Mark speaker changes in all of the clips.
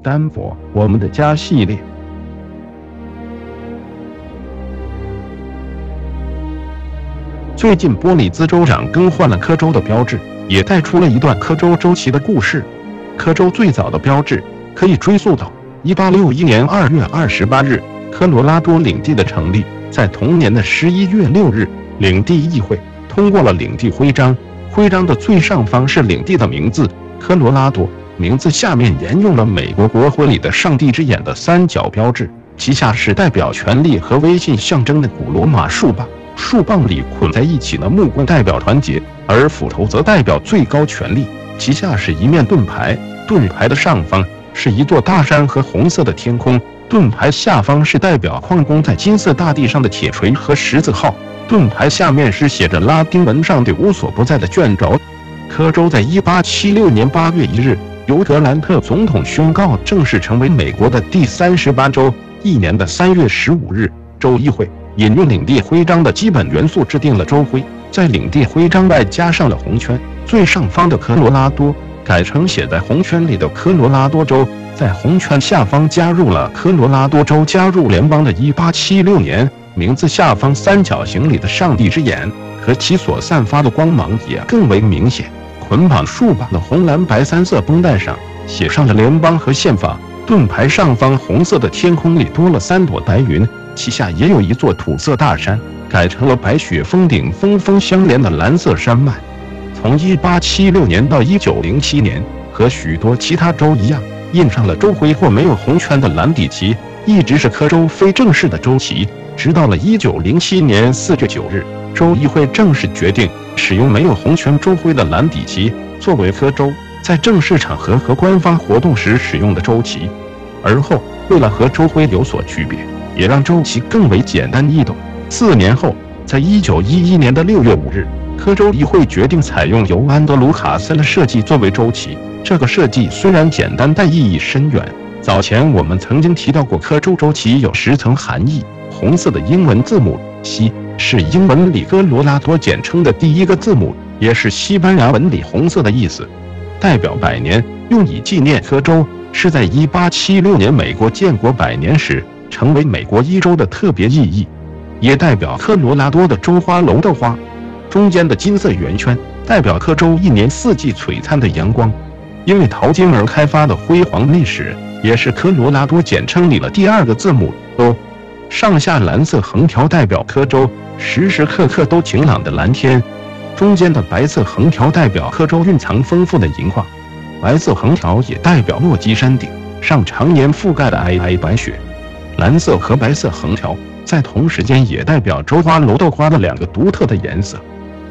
Speaker 1: 丹佛，我们的家系列。最近，波利兹州长更换了科州的标志，也带出了一段科州周期的故事。科州最早的标志可以追溯到1861年2月28日，科罗拉多领地的成立。在同年的11月6日，领地议会通过了领地徽章，徽章的最上方是领地的名字——科罗拉多。名字下面沿用了美国国徽里的“上帝之眼”的三角标志，其下是代表权力和威信象征的古罗马树棒，树棒里捆在一起的木棍代表团结，而斧头则代表最高权力。其下是一面盾牌，盾牌的上方是一座大山和红色的天空，盾牌下方是代表矿工在金色大地上的铁锤和十字号，盾牌下面是写着拉丁文上对无所不在的卷轴。科州在一八七六年八月一日。由格兰特总统宣告正式成为美国的第三十八州。一年的三月十五日，州议会引用领地徽章的基本元素制定了州徽，在领地徽章外加上了红圈，最上方的科罗拉多改成写在红圈里的科罗拉多州，在红圈下方加入了科罗拉多州加入联邦的一八七六年。名字下方三角形里的上帝之眼和其所散发的光芒也更为明显。捆绑树棒的红蓝白三色绷带上写上了联邦和宪法。盾牌上方红色的天空里多了三朵白云，旗下也有一座土色大山，改成了白雪峰顶，峰峰相连的蓝色山脉。从1876年到1907年，和许多其他州一样，印上了州徽或没有红圈的蓝底旗，一直是科州非正式的州旗。直到了1907年4月9日，州议会正式决定。使用没有红圈州徽的蓝底旗作为科州在正式场合和官方活动时使用的州旗，而后为了和州徽有所区别，也让州旗更为简单易懂。四年后，在一九一一年的六月五日，科州议会决定采用由安德鲁·卡森的设计作为州旗。这个设计虽然简单，但意义深远。早前我们曾经提到过，科州州旗有十层含义，红色的英文字母 C。是英文里科罗拉多简称的第一个字母，也是西班牙文里“红色”的意思，代表百年，用以纪念科州。是在1876年美国建国百年时，成为美国一州的特别意义，也代表科罗拉多的州花楼的花。中间的金色圆圈代表科州一年四季璀璨的阳光，因为淘金而开发的辉煌历史，也是科罗拉多简称里的第二个字母。上下蓝色横条代表科州。时时刻刻都晴朗的蓝天，中间的白色横条代表科州蕴藏丰富的银矿，白色横条也代表落基山顶上常年覆盖的皑皑白雪。蓝色和白色横条在同时间也代表州花楼豆花的两个独特的颜色。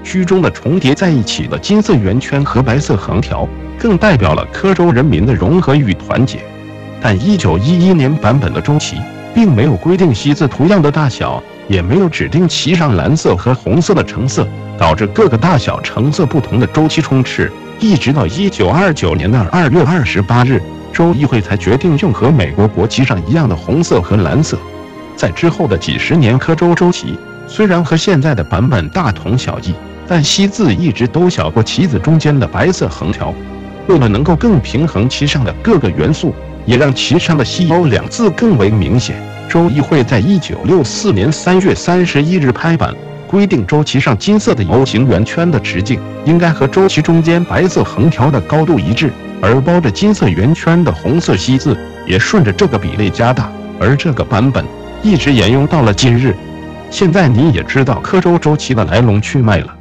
Speaker 1: 居中的重叠在一起的金色圆圈和白色横条，更代表了科州人民的融合与团结。但1911年版本的州旗并没有规定西字图样的大小。也没有指定旗上蓝色和红色的成色，导致各个大小成色不同的周期充斥。一直到一九二九年的二月二十八日，州议会才决定用和美国国旗上一样的红色和蓝色。在之后的几十年，科州州旗虽然和现在的版本大同小异，但西字一直都小过旗子中间的白色横条。为了能够更平衡旗上的各个元素，也让旗上的“西欧”两字更为明显。州议会在一九六四年三月三十一日拍板，规定州旗上金色的 O 型圆圈的直径应该和州旗中间白色横条的高度一致，而包着金色圆圈的红色“西”字也顺着这个比例加大，而这个版本一直沿用到了今日。现在你也知道科州州旗的来龙去脉了。